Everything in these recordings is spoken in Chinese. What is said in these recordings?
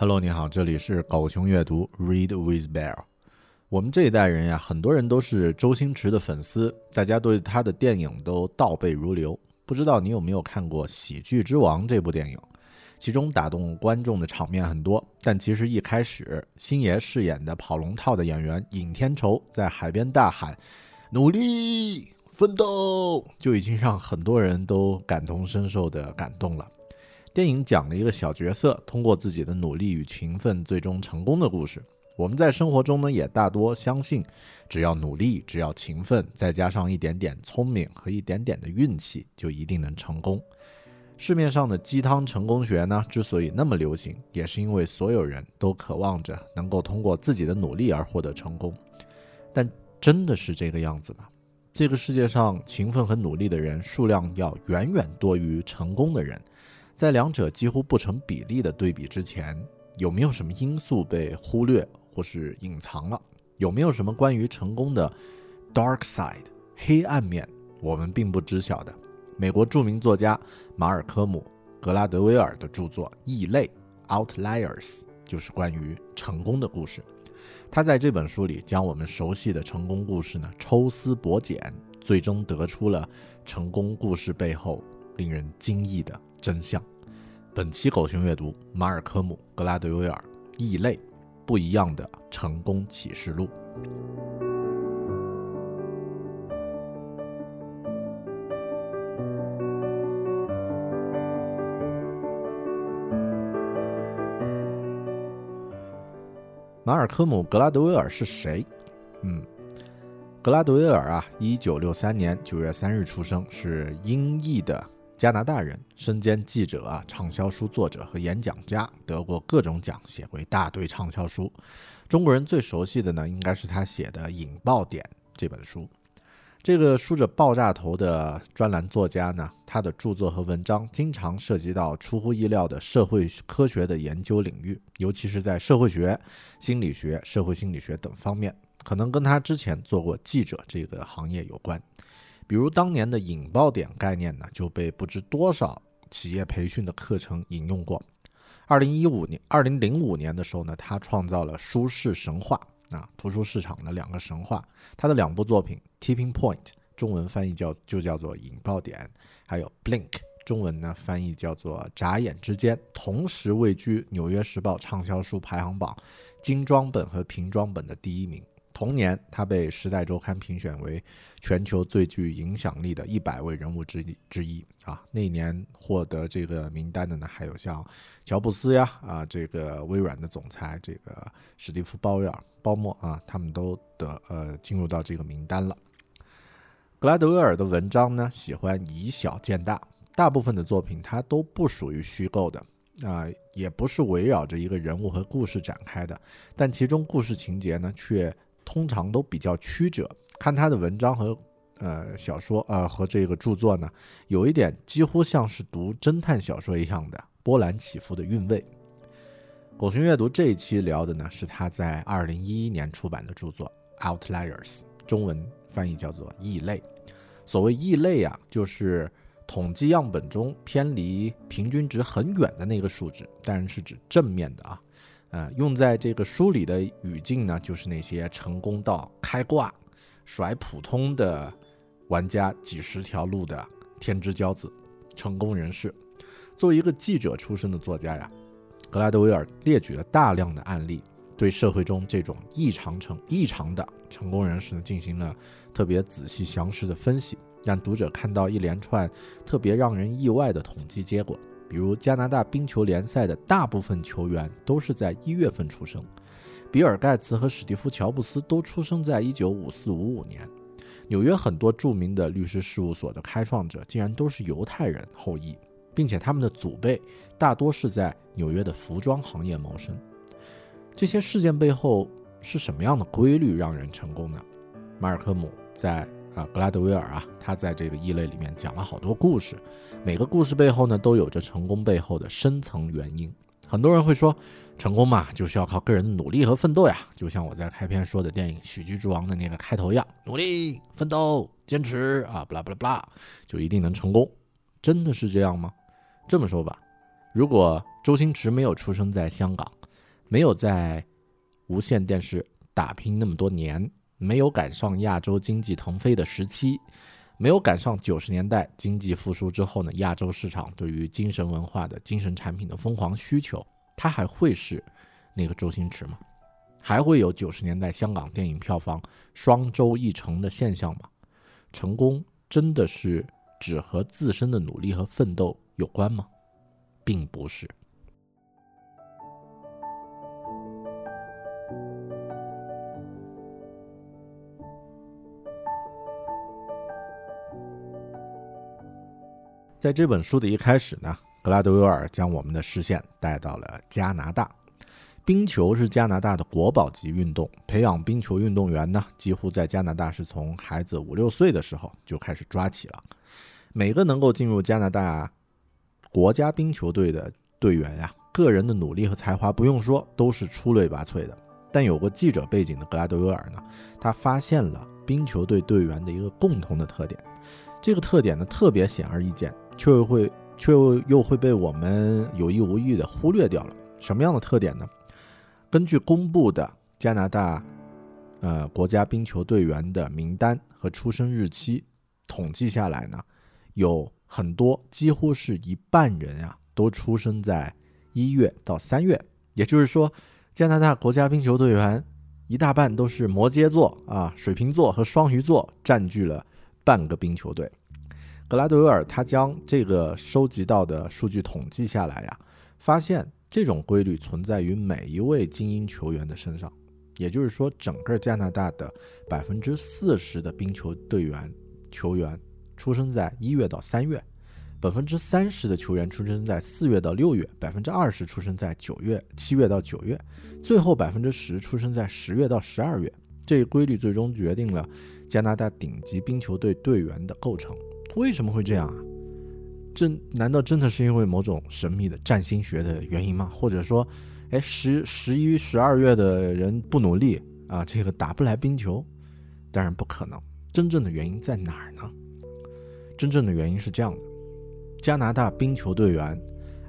Hello，你好，这里是狗熊阅读 Read with Bear。我们这一代人呀，很多人都是周星驰的粉丝，大家对他的电影都倒背如流。不知道你有没有看过《喜剧之王》这部电影？其中打动观众的场面很多，但其实一开始，星爷饰演的跑龙套的演员尹天仇在海边大喊“努力奋斗”，就已经让很多人都感同身受的感动了。电影讲了一个小角色通过自己的努力与勤奋最终成功的故事。我们在生活中呢，也大多相信，只要努力，只要勤奋，再加上一点点聪明和一点点的运气，就一定能成功。市面上的鸡汤成功学呢，之所以那么流行，也是因为所有人都渴望着能够通过自己的努力而获得成功。但真的是这个样子吗？这个世界上勤奋和努力的人数量要远远多于成功的人。在两者几乎不成比例的对比之前，有没有什么因素被忽略或是隐藏了？有没有什么关于成功的 dark side 黑暗面我们并不知晓的？美国著名作家马尔科姆·格拉德威尔的著作《异类》（Outliers） 就是关于成功的故事。他在这本书里将我们熟悉的成功故事呢抽丝剥茧，最终得出了成功故事背后令人惊异的。真相。本期狗熊阅读：马尔科姆·格拉德威尔，《异类：不一样的成功启示录》。马尔科姆·格拉德威尔是谁？嗯，格拉德威尔啊，一九六三年九月三日出生，是英裔的。加拿大人，身兼记者啊、畅销书作者和演讲家，得过各种奖，写过一大堆畅销书。中国人最熟悉的呢，应该是他写的《引爆点》这本书。这个梳着爆炸头的专栏作家呢，他的著作和文章经常涉及到出乎意料的社会科学的研究领域，尤其是在社会学、心理学、社会心理学等方面，可能跟他之前做过记者这个行业有关。比如当年的引爆点概念呢，就被不知多少企业培训的课程引用过。二零一五年、二零零五年的时候呢，他创造了舒适神话啊，图书市场的两个神话。他的两部作品《Tipping Point》中文翻译叫就叫做引爆点，还有《Blink》中文呢翻译叫做眨眼之间，同时位居《纽约时报》畅销书排行榜精装本和平装本的第一名。同年，他被《时代周刊》评选为全球最具影响力的一百位人物之一之一啊。那年获得这个名单的呢，还有像乔布斯呀啊，这个微软的总裁这个史蒂夫·鲍威尔、鲍默啊，他们都得呃进入到这个名单了。格拉德威尔的文章呢，喜欢以小见大，大部分的作品它都不属于虚构的啊，也不是围绕着一个人物和故事展开的，但其中故事情节呢却。通常都比较曲折。看他的文章和呃小说，呃和这个著作呢，有一点几乎像是读侦探小说一样的波澜起伏的韵味。狗熊阅读这一期聊的呢，是他在二零一一年出版的著作《Outliers》，中文翻译叫做《异类》。所谓异类啊，就是统计样本中偏离平均值很远的那个数值，当然是指正面的啊。呃，用在这个书里的语境呢，就是那些成功到开挂。甩普通的玩家几十条路的天之骄子，成功人士。作为一个记者出身的作家呀，格拉德威尔列举了大量的案例，对社会中这种异常成异常的成功人士呢进行了特别仔细详实的分析，让读者看到一连串特别让人意外的统计结果。比如加拿大冰球联赛的大部分球员都是在一月份出生。比尔·盖茨和史蒂夫·乔布斯都出生在一九五四五五年。纽约很多著名的律师事务所的开创者竟然都是犹太人后裔，并且他们的祖辈大多是在纽约的服装行业谋生。这些事件背后是什么样的规律让人成功呢？马尔科姆在啊格拉德威尔啊，他在这个异类里面讲了好多故事，每个故事背后呢都有着成功背后的深层原因。很多人会说。成功嘛，就是要靠个人努力和奋斗呀，就像我在开篇说的电影《喜剧之王》的那个开头一样，努力、奋斗、坚持啊，不啦不啦不啦，就一定能成功。真的是这样吗？这么说吧，如果周星驰没有出生在香港，没有在无线电视打拼那么多年，没有赶上亚洲经济腾飞的时期，没有赶上九十年代经济复苏之后呢，亚洲市场对于精神文化的精神产品的疯狂需求。它还会是那个周星驰吗？还会有九十年代香港电影票房双周一成的现象吗？成功真的是只和自身的努力和奋斗有关吗？并不是。在这本书的一开始呢。格拉德威尔将我们的视线带到了加拿大。冰球是加拿大的国宝级运动，培养冰球运动员呢，几乎在加拿大是从孩子五六岁的时候就开始抓起了。每个能够进入加拿大国家冰球队的队员呀，个人的努力和才华不用说，都是出类拔萃的。但有过记者背景的格拉德威尔呢，他发现了冰球队队员的一个共同的特点，这个特点呢特别显而易见，却又会。却又又会被我们有意无意的忽略掉了。什么样的特点呢？根据公布的加拿大呃国家冰球队员的名单和出生日期统计下来呢，有很多几乎是一半人啊都出生在一月到三月。也就是说，加拿大国家冰球队员一大半都是摩羯座啊、水瓶座和双鱼座占据了半个冰球队。格拉德威尔他将这个收集到的数据统计下来呀，发现这种规律存在于每一位精英球员的身上。也就是说，整个加拿大的百分之四十的冰球队员球员出生在一月到三月，百分之三十的球员出生在四月到六月，百分之二十出生在九月七月到九月，最后百分之十出生在十月到十二月。这一规律最终决定了加拿大顶级冰球队队员的构成。为什么会这样啊？这难道真的是因为某种神秘的占星学的原因吗？或者说，哎，十十一、十二月的人不努力啊，这个打不来冰球？当然不可能。真正的原因在哪儿呢？真正的原因是这样的：加拿大冰球队员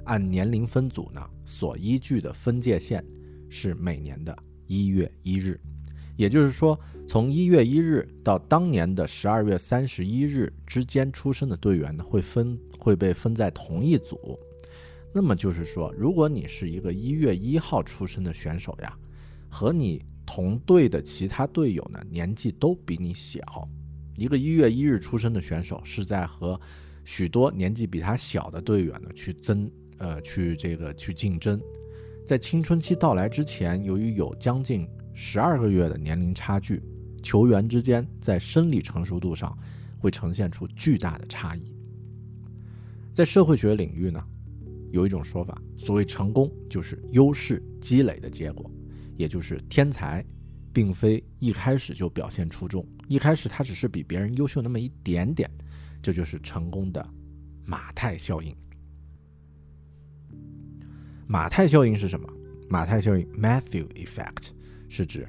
按年龄分组呢，所依据的分界线是每年的一月一日。也就是说，从一月一日到当年的十二月三十一日之间出生的队员呢，会分会被分在同一组。那么就是说，如果你是一个一月一号出生的选手呀，和你同队的其他队友呢，年纪都比你小。一个一月一日出生的选手是在和许多年纪比他小的队员呢去争，呃，去这个去竞争。在青春期到来之前，由于有将近十二个月的年龄差距，球员之间在生理成熟度上会呈现出巨大的差异。在社会学领域呢，有一种说法，所谓成功就是优势积累的结果，也就是天才并非一开始就表现出众，一开始他只是比别人优秀那么一点点，这就是成功的马太效应。马太效应是什么？马太效应 （Matthew Effect） 是指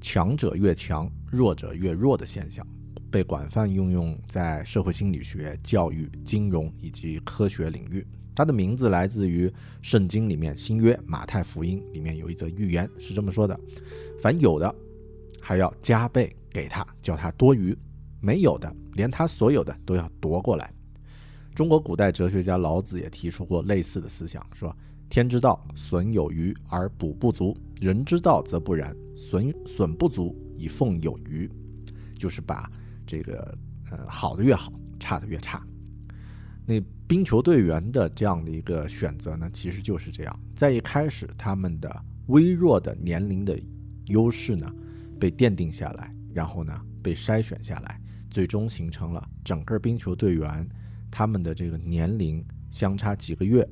强者越强，弱者越弱的现象，被广泛应用在社会心理学、教育、金融以及科学领域。它的名字来自于圣经里面新约马太福音里面有一则寓言，是这么说的：凡有的，还要加倍给他，叫他多余；没有的，连他所有的都要夺过来。中国古代哲学家老子也提出过类似的思想，说。天之道，损有余而补不足；人之道则不然，损损不足以奉有余。就是把这个呃好的越好，差的越差。那冰球队员的这样的一个选择呢，其实就是这样，在一开始他们的微弱的年龄的优势呢被奠定下来，然后呢被筛选下来，最终形成了整个冰球队员他们的这个年龄相差几个月。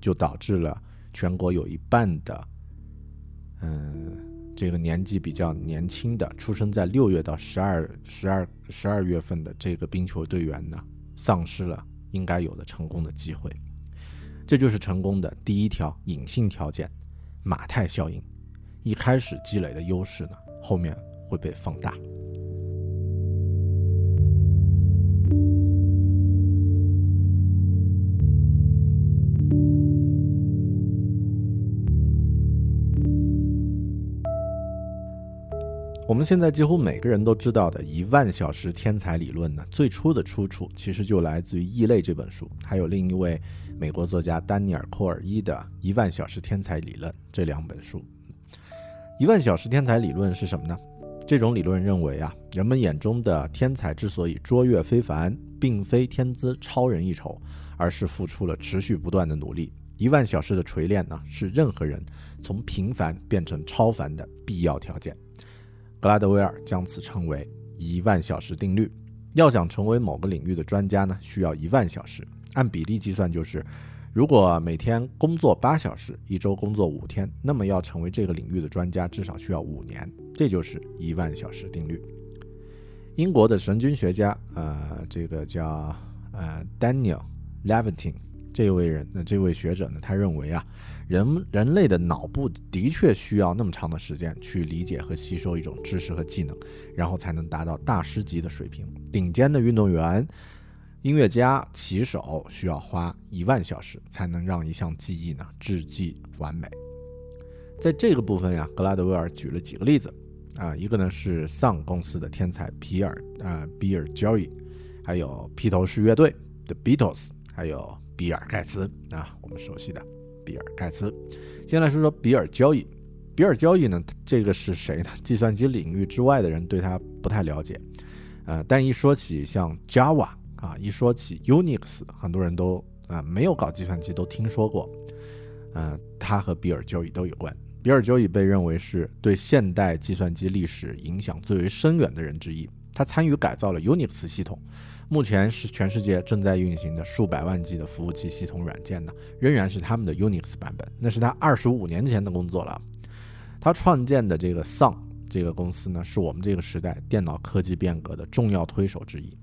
就导致了全国有一半的，嗯，这个年纪比较年轻的，出生在六月到十二、十二、十二月份的这个冰球队员呢，丧失了应该有的成功的机会。这就是成功的第一条隐性条件——马太效应。一开始积累的优势呢，后面会被放大。我们现在几乎每个人都知道的一万小时天才理论呢，最初的出处其实就来自于《异类》这本书，还有另一位美国作家丹尼尔·库尔伊的《一万小时天才理论》这两本书。一万小时天才理论是什么呢？这种理论认为啊，人们眼中的天才之所以卓越非凡，并非天资超人一筹，而是付出了持续不断的努力。一万小时的锤炼呢，是任何人从平凡变成超凡的必要条件。格拉德威尔将此称为“一万小时定律”。要想成为某个领域的专家呢，需要一万小时。按比例计算，就是如果每天工作八小时，一周工作五天，那么要成为这个领域的专家，至少需要五年。这就是一万小时定律。英国的神经学家，呃，这个叫呃 Daniel Levitin 这位人，那这位学者呢，他认为啊。人人类的脑部的确需要那么长的时间去理解和吸收一种知识和技能，然后才能达到大师级的水平。顶尖的运动员、音乐家、棋手需要花一万小时才能让一项技艺呢至极完美。在这个部分呀，格拉德威尔举了几个例子啊，一个呢是丧公司的天才皮尔啊比尔·交易，还有披头士乐队的 Beatles，还有比尔·盖茨啊，我们熟悉的。比尔盖茨，先来说说比尔交易。比尔交易呢，这个是谁呢？计算机领域之外的人对他不太了解，呃，但一说起像 Java 啊，一说起 Unix，很多人都啊没有搞计算机都听说过。呃，他和比尔交易都有关。比尔交易被认为是对现代计算机历史影响最为深远的人之一。他参与改造了 Unix 系统。目前是全世界正在运行的数百万 G 的服务器系统软件呢，仍然是他们的 Unix 版本。那是他二十五年前的工作了。他创建的这个 Sun 这个公司呢，是我们这个时代电脑科技变革的重要推手之一。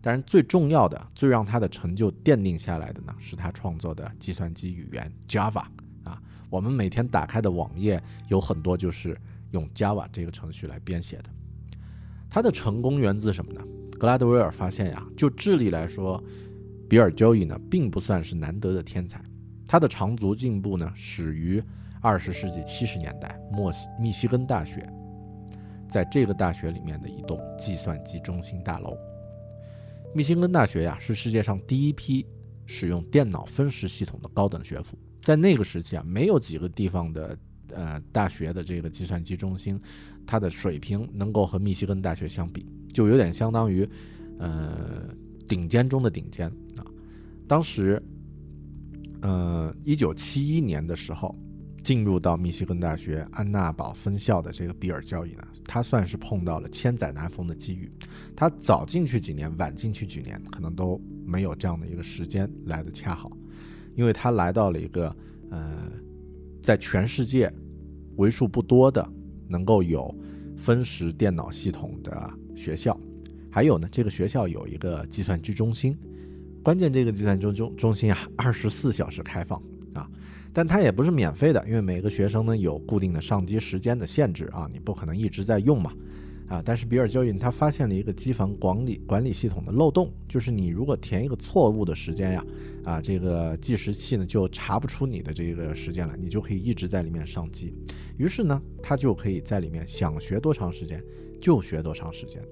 当然，最重要的、最让他的成就奠定下来的呢，是他创作的计算机语言 Java 啊。我们每天打开的网页有很多就是用 Java 这个程序来编写的。他的成功源自什么呢？格拉德威尔发现呀，就智力来说，比尔·交易呢并不算是难得的天才。他的长足进步呢始于二十世纪七十年代，墨西密西根大学，在这个大学里面的一栋计算机中心大楼。密西根大学呀是世界上第一批使用电脑分时系统的高等学府。在那个时期啊，没有几个地方的呃大学的这个计算机中心，它的水平能够和密西根大学相比。就有点相当于，呃，顶尖中的顶尖啊。当时，呃，一九七一年的时候，进入到密西根大学安娜堡分校的这个比尔交易呢，他算是碰到了千载难逢的机遇。他早进去几年，晚进去几年，可能都没有这样的一个时间来的恰好，因为他来到了一个，呃，在全世界为数不多的能够有。分时电脑系统的学校，还有呢，这个学校有一个计算机中心。关键这个计算中中中心啊，二十四小时开放啊，但它也不是免费的，因为每个学生呢有固定的上机时间的限制啊，你不可能一直在用嘛啊。但是比尔教育他发现了一个机房管理管理系统的漏洞，就是你如果填一个错误的时间呀，啊，这个计时器呢就查不出你的这个时间来，你就可以一直在里面上机。于是呢，他就可以在里面想学多长时间就学多长时间。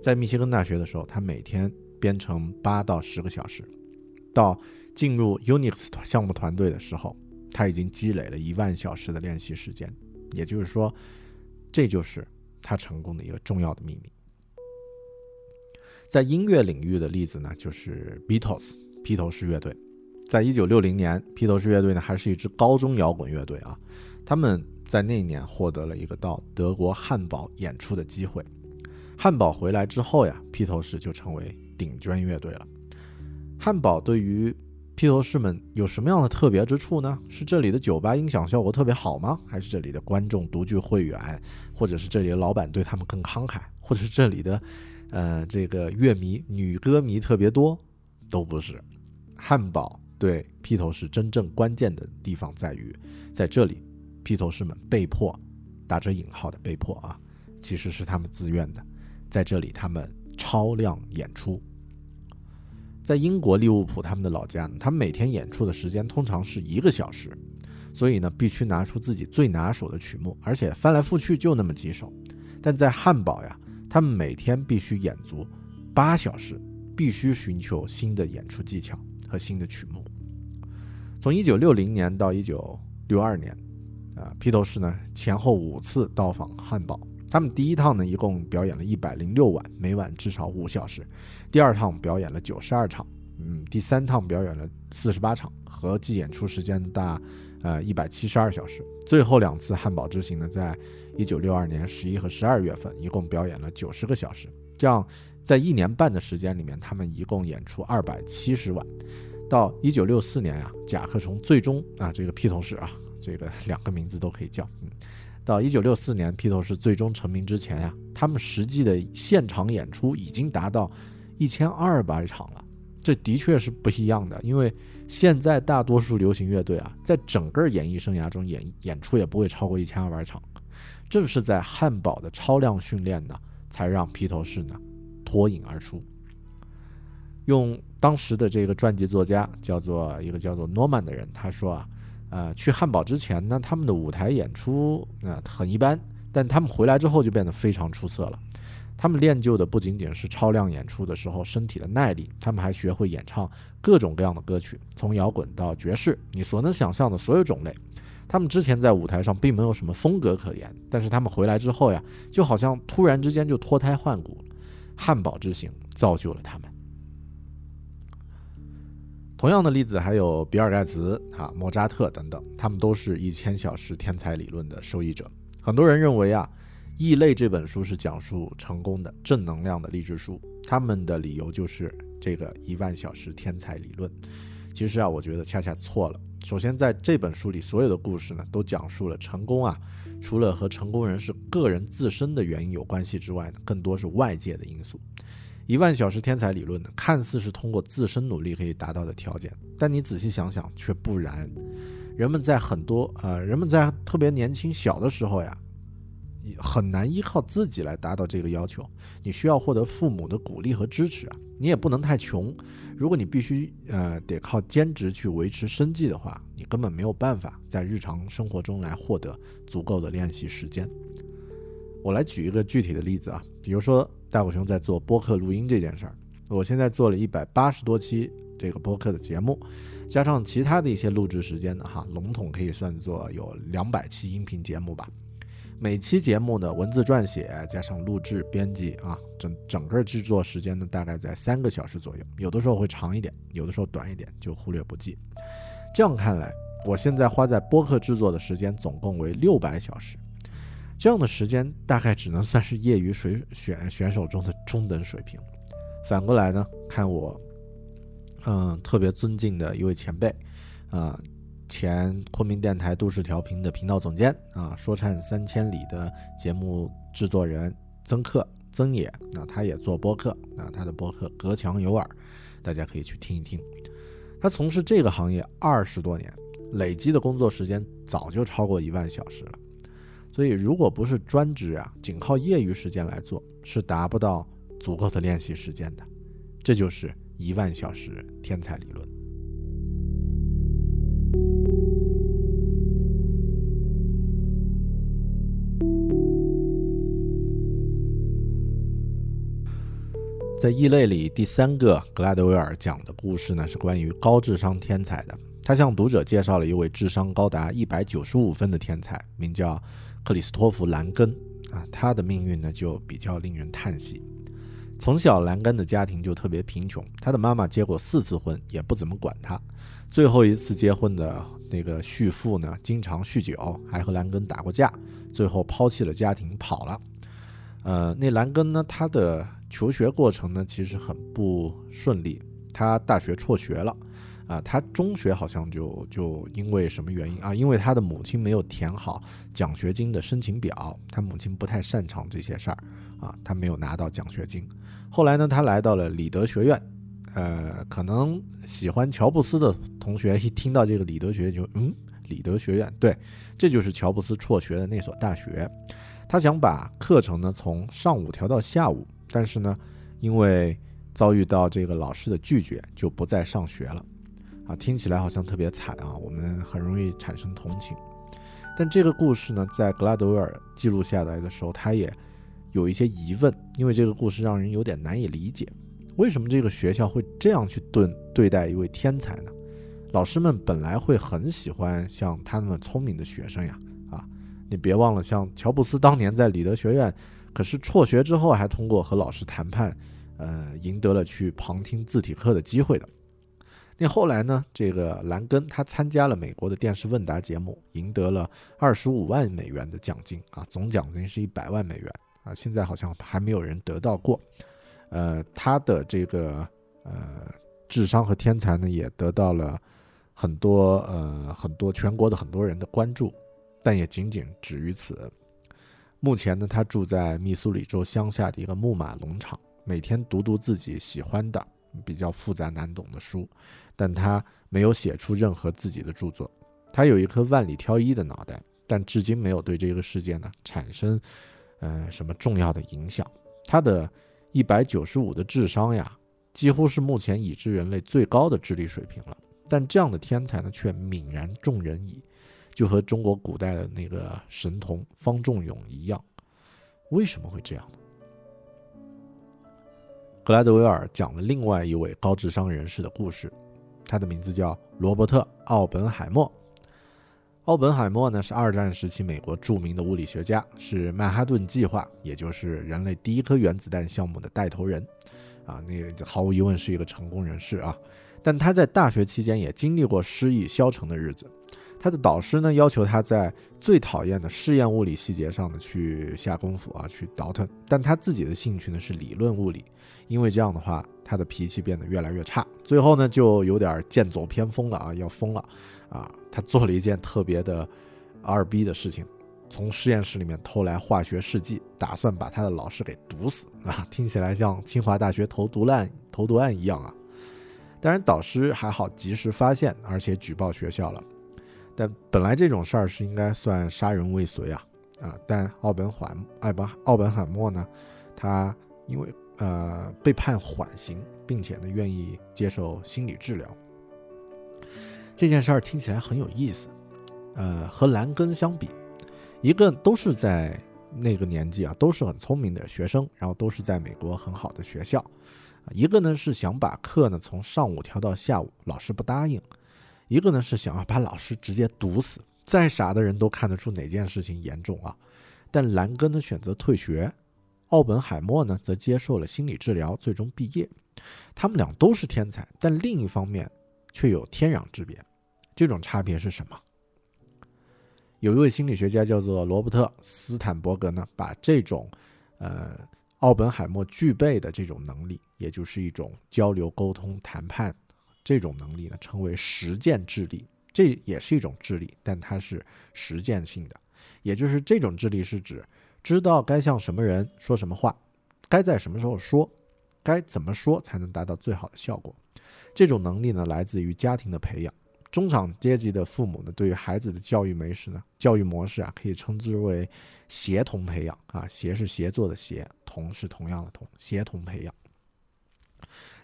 在密歇根大学的时候，他每天。编程八到十个小时，到进入 Unix 项目团队的时候，他已经积累了一万小时的练习时间。也就是说，这就是他成功的一个重要的秘密。在音乐领域的例子呢，就是 Beatles 披头士乐队。在一九六零年，披头士乐队呢还是一支高中摇滚乐队啊。他们在那一年获得了一个到德国汉堡演出的机会。汉堡回来之后呀，披头士就成为。顶尖乐队了。汉堡对于披头士们有什么样的特别之处呢？是这里的酒吧音响效果特别好吗？还是这里的观众独具会员？或者是这里的老板对他们更慷慨？或者是这里的，呃，这个乐迷女歌迷特别多？都不是。汉堡对披头士真正关键的地方在于，在这里，披头士们被迫打着引号的被迫啊，其实是他们自愿的，在这里他们超量演出。在英国利物浦他们的老家呢，他们每天演出的时间通常是一个小时，所以呢必须拿出自己最拿手的曲目，而且翻来覆去就那么几首。但在汉堡呀，他们每天必须演足八小时，必须寻求新的演出技巧和新的曲目。从一九六零年到一九六二年，啊，披头士呢前后五次到访汉堡。他们第一趟呢，一共表演了一百零六晚，每晚至少五小时；第二趟表演了九十二场，嗯，第三趟表演了四十八场，合计演出时间大，呃，一百七十二小时。最后两次汉堡之行呢，在一九六二年十一和十二月份，一共表演了九十个小时。这样，在一年半的时间里面，他们一共演出二百七十晚。到一九六四年呀，甲壳虫最终啊，这个披头士啊，这个两个名字都可以叫，嗯。到一九六四年，披头士最终成名之前呀，他们实际的现场演出已经达到一千二百场了。这的确是不一样的，因为现在大多数流行乐队啊，在整个演艺生涯中演演出也不会超过一千二百场。正是在汉堡的超量训练呢，才让披头士呢脱颖而出。用当时的这个传记作家叫做一个叫做诺曼的人，他说啊。呃，去汉堡之前呢，他们的舞台演出啊很一般，但他们回来之后就变得非常出色了。他们练就的不仅仅是超量演出的时候身体的耐力，他们还学会演唱各种各样的歌曲，从摇滚到爵士，你所能想象的所有种类。他们之前在舞台上并没有什么风格可言，但是他们回来之后呀，就好像突然之间就脱胎换骨。汉堡之行造就了他们。同样的例子还有比尔盖茨、啊莫扎特等等，他们都是一千小时天才理论的受益者。很多人认为啊，《异类》这本书是讲述成功的正能量的励志书，他们的理由就是这个一万小时天才理论。其实啊，我觉得恰恰错了。首先，在这本书里，所有的故事呢，都讲述了成功啊，除了和成功人士个人自身的原因有关系之外呢，更多是外界的因素。一万小时天才理论呢，看似是通过自身努力可以达到的条件，但你仔细想想却不然。人们在很多呃，人们在特别年轻小的时候呀，很难依靠自己来达到这个要求。你需要获得父母的鼓励和支持啊，你也不能太穷。如果你必须呃得靠兼职去维持生计的话，你根本没有办法在日常生活中来获得足够的练习时间。我来举一个具体的例子啊，比如说。大狗熊在做播客录音这件事儿，我现在做了一百八十多期这个播客的节目，加上其他的一些录制时间呢，哈，笼统可以算作有两百期音频节目吧。每期节目的文字撰写加上录制编辑啊，整整个制作时间呢，大概在三个小时左右，有的时候会长一点，有的时候短一点，就忽略不计。这样看来，我现在花在播客制作的时间总共为六百小时。这样的时间大概只能算是业余水选选手中的中等水平。反过来呢，看我，嗯，特别尊敬的一位前辈，啊，前昆明电台都市调频的频道总监啊，说唱三千里的节目制作人曾克曾野，那他也做播客，那他的播客隔墙有耳，大家可以去听一听。他从事这个行业二十多年，累积的工作时间早就超过一万小时了。所以，如果不是专职啊，仅靠业余时间来做，是达不到足够的练习时间的。这就是一万小时天才理论。在异类里，第三个格拉德威尔讲的故事呢，是关于高智商天才的。他向读者介绍了一位智商高达一百九十五分的天才，名叫克里斯托弗·兰根。啊，他的命运呢，就比较令人叹息。从小，兰根的家庭就特别贫穷，他的妈妈结过四次婚，也不怎么管他。最后一次结婚的那个续父呢，经常酗酒，还和兰根打过架，最后抛弃了家庭跑了。呃，那兰根呢，他的。求学过程呢，其实很不顺利。他大学辍学了，啊，他中学好像就就因为什么原因啊？因为他的母亲没有填好奖学金的申请表，他母亲不太擅长这些事儿，啊，他没有拿到奖学金。后来呢，他来到了里德学院，呃，可能喜欢乔布斯的同学一听到这个里德学院就嗯，里德学院，对，这就是乔布斯辍学的那所大学。他想把课程呢从上午调到下午。但是呢，因为遭遇到这个老师的拒绝，就不再上学了，啊，听起来好像特别惨啊，我们很容易产生同情。但这个故事呢，在格拉德威尔记录下来的时候，他也有一些疑问，因为这个故事让人有点难以理解，为什么这个学校会这样去对对待一位天才呢？老师们本来会很喜欢像他那么聪明的学生呀，啊，你别忘了，像乔布斯当年在里德学院。可是辍学之后，还通过和老师谈判，呃，赢得了去旁听字体课的机会的。那后来呢？这个兰根他参加了美国的电视问答节目，赢得了二十五万美元的奖金啊，总奖金是一百万美元啊。现在好像还没有人得到过。呃，他的这个呃智商和天才呢，也得到了很多呃很多全国的很多人的关注，但也仅仅止于此。目前呢，他住在密苏里州乡下的一个牧马农场，每天读读自己喜欢的、比较复杂难懂的书，但他没有写出任何自己的著作。他有一颗万里挑一的脑袋，但至今没有对这个世界呢产生，呃，什么重要的影响。他的一百九十五的智商呀，几乎是目前已知人类最高的智力水平了。但这样的天才呢，却泯然众人矣。就和中国古代的那个神童方仲永一样，为什么会这样？格莱德维尔讲了另外一位高智商人士的故事，他的名字叫罗伯特·奥本海默。奥本海默呢是二战时期美国著名的物理学家，是曼哈顿计划，也就是人类第一颗原子弹项目的带头人。啊，那个毫无疑问是一个成功人士啊。但他在大学期间也经历过失意消沉的日子。他的导师呢，要求他在最讨厌的试验物理细节上呢去下功夫啊，去倒腾。但他自己的兴趣呢是理论物理，因为这样的话，他的脾气变得越来越差。最后呢，就有点剑走偏锋了啊，要疯了啊！他做了一件特别的二逼的事情，从实验室里面偷来化学试剂，打算把他的老师给毒死啊！听起来像清华大学投毒案投毒案一样啊！当然，导师还好及时发现，而且举报学校了。但本来这种事儿是应该算杀人未遂啊，啊！但奥本海艾本奥本海默呢，他因为呃被判缓刑，并且呢愿意接受心理治疗。这件事儿听起来很有意思，呃，和兰根相比，一个都是在那个年纪啊，都是很聪明的学生，然后都是在美国很好的学校，一个呢是想把课呢从上午调到下午，老师不答应。一个呢是想要把老师直接毒死，再傻的人都看得出哪件事情严重啊。但兰根呢选择退学，奥本海默呢则接受了心理治疗，最终毕业。他们俩都是天才，但另一方面却有天壤之别。这种差别是什么？有一位心理学家叫做罗伯特·斯坦伯格呢，把这种呃奥本海默具备的这种能力，也就是一种交流、沟通、谈判。这种能力呢，称为实践智力，这也是一种智力，但它是实践性的，也就是这种智力是指知道该向什么人说什么话，该在什么时候说，该怎么说才能达到最好的效果。这种能力呢，来自于家庭的培养。中产阶级的父母呢，对于孩子的教育模式呢，教育模式啊，可以称之为协同培养啊，协是协作的协，同是同样的同，协同培养。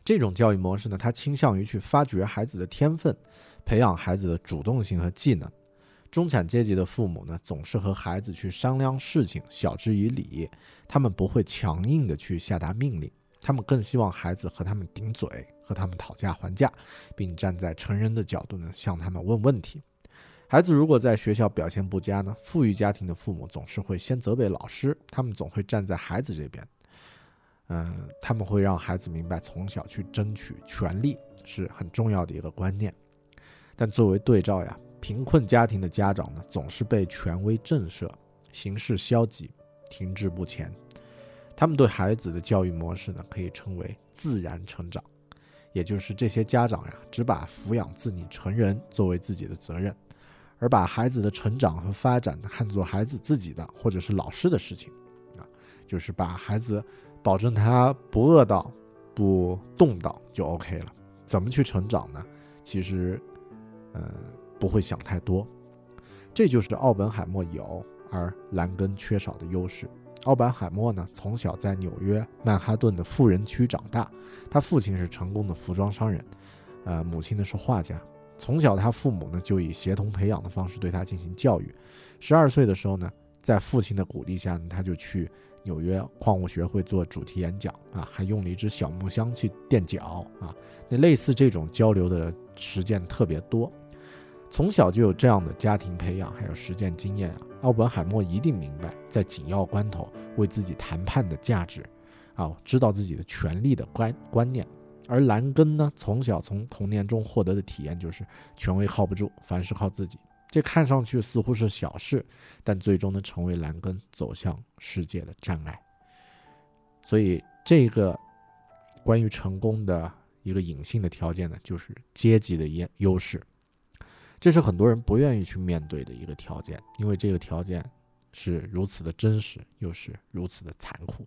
这种教育模式呢，它倾向于去发掘孩子的天分，培养孩子的主动性和技能。中产阶级的父母呢，总是和孩子去商量事情，晓之以理，他们不会强硬的去下达命令。他们更希望孩子和他们顶嘴，和他们讨价还价，并站在成人的角度呢向他们问问题。孩子如果在学校表现不佳呢，富裕家庭的父母总是会先责备老师，他们总会站在孩子这边。嗯，他们会让孩子明白，从小去争取权利是很重要的一个观念。但作为对照呀，贫困家庭的家长呢，总是被权威震慑，行事消极，停滞不前。他们对孩子的教育模式呢，可以称为自然成长，也就是这些家长呀，只把抚养子女成人作为自己的责任，而把孩子的成长和发展看作孩子自己的或者是老师的事情，啊，就是把孩子保证他不饿到、不冻到就 OK 了。怎么去成长呢？其实，呃，不会想太多。这就是奥本海默有而兰根缺少的优势。奥本海默呢，从小在纽约曼哈顿的富人区长大，他父亲是成功的服装商人，呃，母亲呢是画家。从小，他父母呢就以协同培养的方式对他进行教育。十二岁的时候呢，在父亲的鼓励下呢，他就去纽约矿物学会做主题演讲啊，还用了一只小木箱去垫脚啊。那类似这种交流的实践特别多。从小就有这样的家庭培养，还有实践经验啊。奥本海默一定明白，在紧要关头为自己谈判的价值，啊，知道自己的权利的观观念。而兰根呢，从小从童年中获得的体验就是，权威靠不住，凡事靠自己。这看上去似乎是小事，但最终呢，成为兰根走向世界的障碍。所以，这个关于成功的一个隐性的条件呢，就是阶级的优优势。这是很多人不愿意去面对的一个条件，因为这个条件是如此的真实，又是如此的残酷。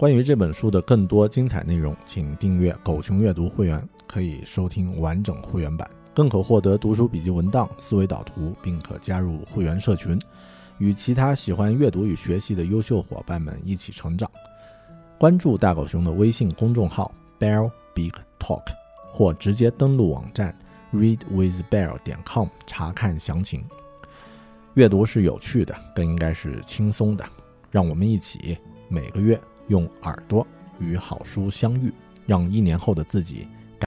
关于这本书的更多精彩内容，请订阅“狗熊阅读”会员，可以收听完整会员版，更可获得读书笔记文档、思维导图，并可加入会员社群，与其他喜欢阅读与学习的优秀伙伴们一起成长。关注大狗熊的微信公众号 “Bear Big Talk”，或直接登录网站 “readwithbear 点 com” 查看详情。阅读是有趣的，更应该是轻松的。让我们一起每个月。用耳朵与好书相遇，让一年后的自己